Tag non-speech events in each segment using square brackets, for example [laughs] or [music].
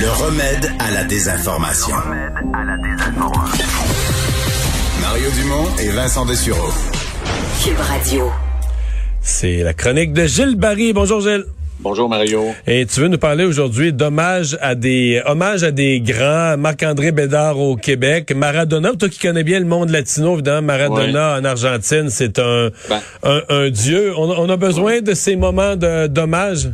Le remède à la désinformation. Mario Dumont et Vincent Dessureau. Cube Radio. C'est la chronique de Gilles Barry. Bonjour Gilles. Bonjour Mario. Et tu veux nous parler aujourd'hui d'hommage à des hommages à des grands, Marc-André Bédard au Québec, Maradona, toi qui connais bien le monde latino, évidemment, Maradona en Argentine, c'est un, Ben. un, un dieu. On, on a besoin de ces moments de- d'hommage?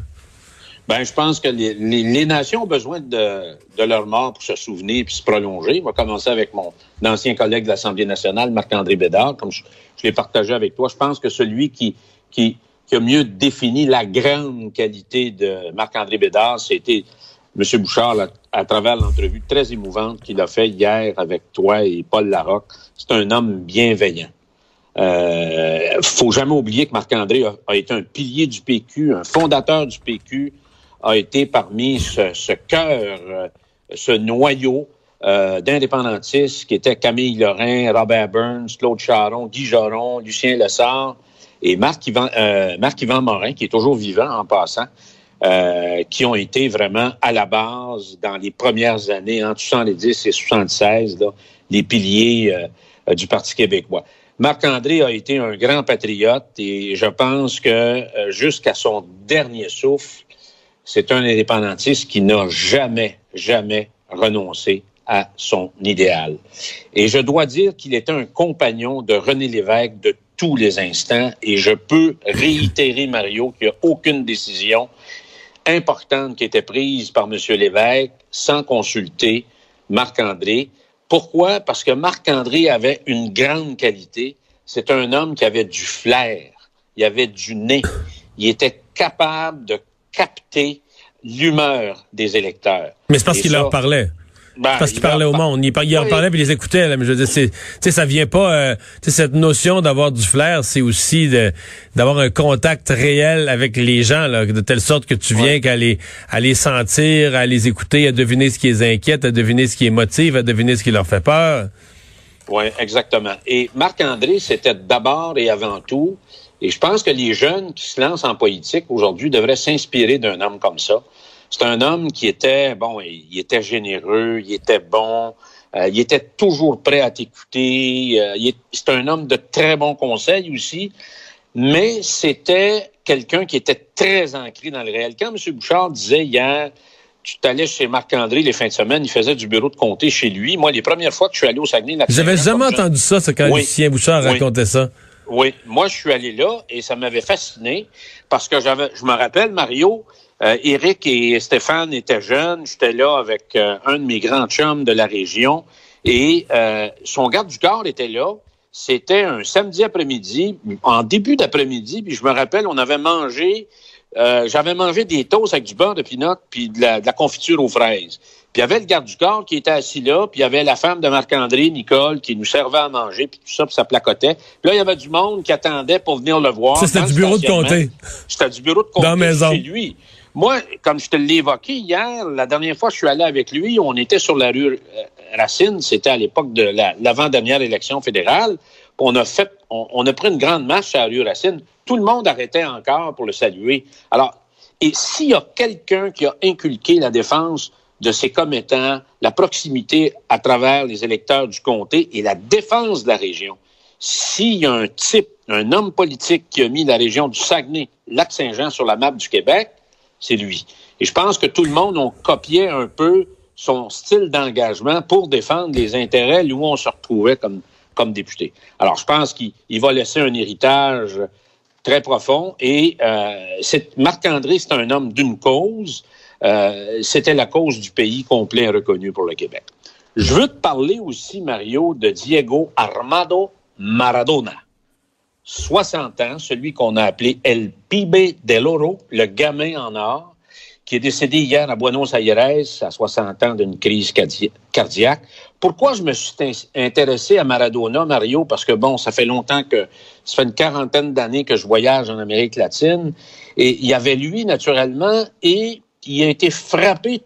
Ben, je pense que les, les- les nations ont besoin de, de leur mort pour se souvenir puis se prolonger. On va commencer avec mon ancien collègue de l'Assemblée nationale, Marc-André Bédard, comme je, je l'ai partagé avec toi. Je pense que celui qui, qui, qui a mieux défini la grande qualité de Marc-André Bédard, c'était M. Bouchard, là, à travers l'entrevue très émouvante qu'il a fait hier avec toi et Paul Larocque. C'est un homme bienveillant. Euh, faut jamais oublier que Marc-André a, a été un pilier du PQ, un fondateur du PQ, a été parmi ce, ce cœur, euh, ce noyau euh, d'indépendantistes qui étaient Camille Lorrain, Robert Burns, Claude Charon, Guy Joron, Lucien Lessard et Marc-Yvan euh, Morin, qui est toujours vivant en passant, euh, qui ont été vraiment à la base dans les premières années, entre 70 et 76, là, les piliers du Parti québécois. Marc-André a été un grand patriote et je pense que jusqu'à son dernier souffle, c'est un indépendantiste qui n'a jamais, jamais renoncé à son idéal. Et je dois dire qu'il était un compagnon de René Lévesque de tous les instants et je peux réitérer, Mario, qu'il n'y a aucune décision importante qui était prise par M. Lévesque sans consulter Marc-André. Pourquoi? Parce que Marc-André avait une grande qualité. C'est un homme qui avait du flair, il avait du nez, il était capable de capter l'humeur des électeurs. Mais c'est parce qu'il leur parlait. ben, Parce qu'il parlait au monde. Il, par- il en parlait puis il les écoutait. Là. Mais je veux dire, c'est, ça vient pas. euh, cette notion d'avoir du flair, c'est aussi de, d'avoir un contact réel avec les gens, là, de telle sorte que tu viens qu'à les, à les sentir, à les écouter, à deviner ce qui les inquiète, à deviner ce qui les motive, à deviner ce qui leur fait peur. Oui, exactement. Et Marc-André, c'était d'abord et avant tout, et je pense que les jeunes qui se lancent en politique aujourd'hui devraient s'inspirer d'un homme comme ça. C'est un homme qui était, bon, il était généreux, il était bon, euh, il était toujours prêt à t'écouter. euh, c'est un homme de très bons conseils aussi, mais c'était quelqu'un qui était très ancré dans le réel. Quand M. Bouchard disait hier, tu t'allais chez Marc-André les fins de semaine, il faisait du bureau de comté chez lui. Moi, les premières fois que je suis allé au Saguenay, J'avais jamais entendu ça, c'est quand Oui. Lucien Bouchard Oui. racontait ça? Oui, moi je suis allé là et ça m'avait fasciné parce que j'avais, je me rappelle Mario, euh, Eric et Stéphane étaient jeunes, j'étais là avec euh, un de mes grands chums de la région et euh, son garde du corps était là. C'était un samedi après-midi, en début d'après-midi, puis je me rappelle, on avait mangé, euh, j'avais mangé des toasts avec du beurre de pinot puis de la, de la confiture aux fraises. Puis il y avait le garde du corps qui était assis là, puis il y avait la femme de Marc-André, Nicole, qui nous servait à manger, puis tout ça, puis ça placotait. Puis là, il y avait du monde qui attendait pour venir le voir. Ça, c'était du bureau de comté. C'était du bureau de comté Dans maison. chez lui. Moi, comme je te l'ai évoqué hier, la dernière fois que je suis allé avec lui, on était sur la rue euh, Racine. C'était à l'époque de la- l'avant-dernière élection fédérale. On a fait, on, on a pris une grande marche à rue Racine. Tout le monde arrêtait encore pour le saluer. Alors, et s'il y a quelqu'un qui a inculqué la défense de ses commettants, la proximité à travers les électeurs du comté et la défense de la région, s'il y a un type, un homme politique qui a mis la région du Saguenay, Lac-Saint-Jean sur la map du Québec, c'est lui. Et je pense que tout le monde a copié un peu son style d'engagement pour défendre les intérêts où on se retrouvait comme, comme député. Alors, je pense qu'il il va laisser un héritage très profond. Et euh, Marc-André, c'est un homme d'une cause. Euh, C'était la cause du pays complet et reconnu pour le Québec. Je veux te parler aussi, Mario, de Diego Armando Maradona. 60 ans, celui qu'on a appelé El Pibe del Oro, le gamin en or, qui est décédé hier à Buenos Aires à 60 ans d'une crise cardi- cardiaque. Pourquoi je me suis in- intéressé à Maradona, Mario? Parce que, bon, ça fait longtemps que, ça fait une quarantaine d'années que je voyage en Amérique latine. Et il y avait lui, naturellement, et il a été frappé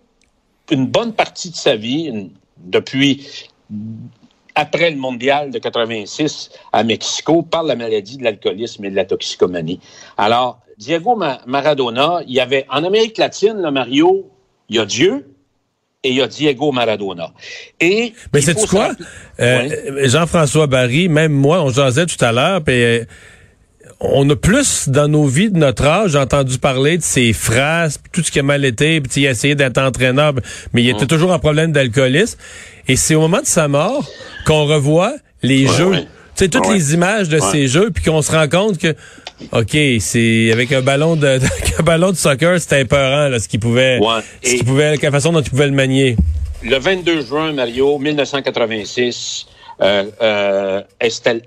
une bonne partie de sa vie, depuis après le mondial de 86 à Mexico par la maladie de l'alcoolisme et de la toxicomanie. Alors, Diego Ma- Maradona, il y avait en Amérique latine, le Mario, il y a Dieu, et il y a Diego Maradona. Et Mais c'est quoi? Euh, Jean-François Barry, même moi, on jasait tout à l'heure, puis euh, on a plus dans nos vies de notre âge entendu parler de ses phrases, tout ce qui a mal été, puis il a essayé d'être entraîneur, mais il était mm. toujours en problème d'alcoolisme. Et c'est au moment de sa mort qu'on revoit les jeux, tu sais, toutes les images de ces jeux, puis qu'on se rend compte que, ok, c'est avec un ballon de, [laughs] un ballon de soccer, c'était épeurant là, ce qu'il pouvait, ce qu'il pouvait, la façon dont il pouvait le manier. Le 22 juin, Mario, 1986, euh, euh,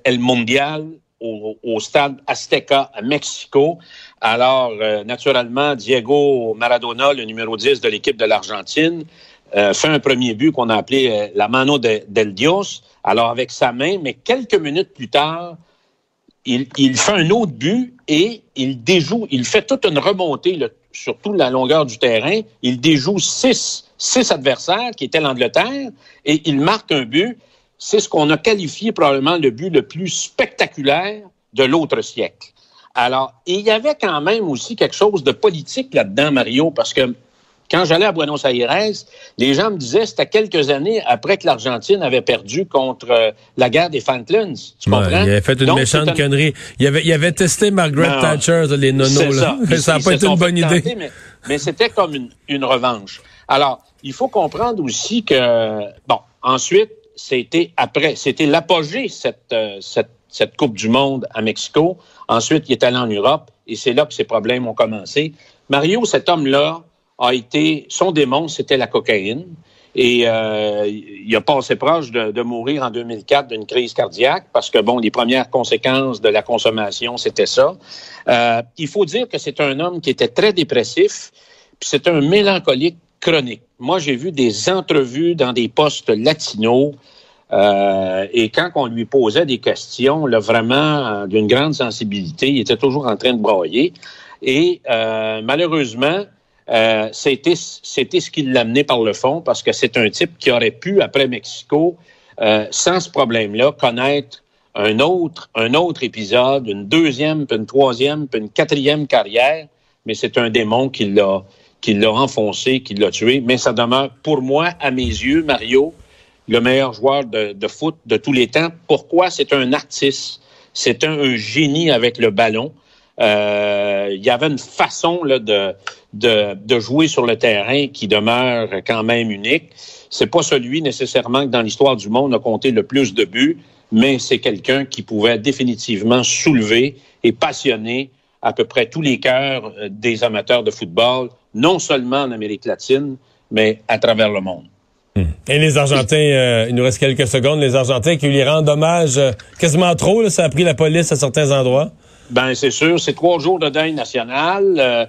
El Mondial au, stade Azteca à Mexico. Alors, euh, naturellement, Diego Maradona, le numéro 10 de l'équipe de l'Argentine, euh, fait un premier but qu'on a appelé euh, la mano del Dios. Alors, avec sa main, mais quelques minutes plus tard, il, fait un autre but et il déjoue, il fait toute une remontée sur toute la longueur du terrain. Il déjoue six, six adversaires qui étaient l'Angleterre et il marque un but c'est ce qu'on a qualifié probablement le but le plus spectaculaire de l'autre siècle. Alors, il y avait quand même aussi quelque chose de politique là-dedans, Mario, parce que quand j'allais à Buenos Aires, les gens me disaient c'était quelques années après que l'Argentine avait perdu contre euh, la guerre des Falklands. Tu comprends? il avait fait une méchante connerie. Il avait, il avait testé Margaret Thatcher, les nonos. Là. Ça [laughs] n'a pas été une bonne idée. mais, mais c'était comme une, une revanche. Alors, il faut comprendre aussi que, bon, ensuite, c'était après, c'était l'apogée, cette, euh, cette, cette Coupe du Monde à Mexico. Ensuite, il est allé en Europe et c'est là que ses problèmes ont commencé. Mario, cet homme-là, a été, son démon, c'était la cocaïne. Et euh, il a passé proche de, mourir en 2004 d'une crise cardiaque parce que, bon, les premières conséquences de la consommation, c'était ça. Euh, il faut dire que c'est un homme qui était très dépressif, puis c'est un mélancolique chronique. Moi, j'ai vu des entrevues dans des postes latinos euh, et quand on lui posait des questions, là, vraiment euh, d'une grande sensibilité, il était toujours en train de broyer. Et euh, malheureusement, euh, c'était ce qui l'amenait par le fond parce que c'est un type qui aurait pu après Mexico, euh, sans ce problème-là, connaître un autre un autre épisode, une deuxième, puis une troisième, puis une quatrième carrière. Mais c'est un démon qui l'a qui l'a enfoncé, qui l'a tué. Mais ça demeure, pour moi, à mes yeux, Mario, le meilleur joueur de, de foot de tous les temps. Pourquoi? C'est un artiste. C'est un, un, génie avec le ballon. Euh, il y avait une façon de, jouer sur le terrain qui demeure quand même unique. C'est pas celui nécessairement que dans l'histoire du monde a compté le plus de buts, mais c'est quelqu'un qui pouvait définitivement soulever et passionner à peu près tous les cœurs euh, des amateurs de football non seulement en Amérique latine, mais à travers le monde. Et les Argentins, euh, il nous reste quelques secondes, les Argentins qui lui rendent hommage euh, quasiment trop, ça a pris la police à certains endroits. Ben c'est sûr, c'est trois jours de deuil national. Euh,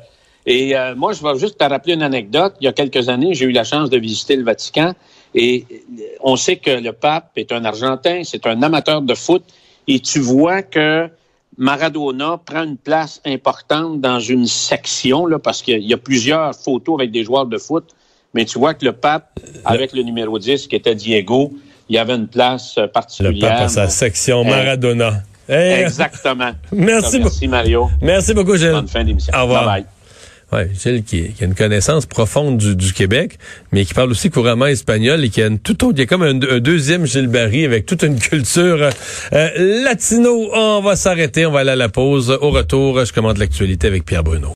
et moi, je vais juste te rappeler une anecdote. Il y a quelques années, j'ai eu la chance de visiter le Vatican et on sait que le pape est un Argentin, c'est un amateur de foot. Et tu vois que Maradona prend une place importante dans une section, là, parce qu'il y a plusieurs photos avec des joueurs de foot, mais tu vois que le pape, avec le numéro 10, qui était Diego, il y avait une place particulière. Le pape a sa section Maradona. Exactement. [laughs] Merci, Merci Mario. Merci beaucoup, Gilles. Bonne fin d'émission. Au revoir. Bye bye. Ouais, Gilles qui, qui, a une connaissance profonde du, du, Québec, mais qui parle aussi couramment espagnol et qui a une tout autre, il y a comme un, un deuxième Gilles Barry avec toute une culture euh, latino. On va s'arrêter, on va aller à la pause. Au retour, je commande l'actualité avec Pierre Bruno.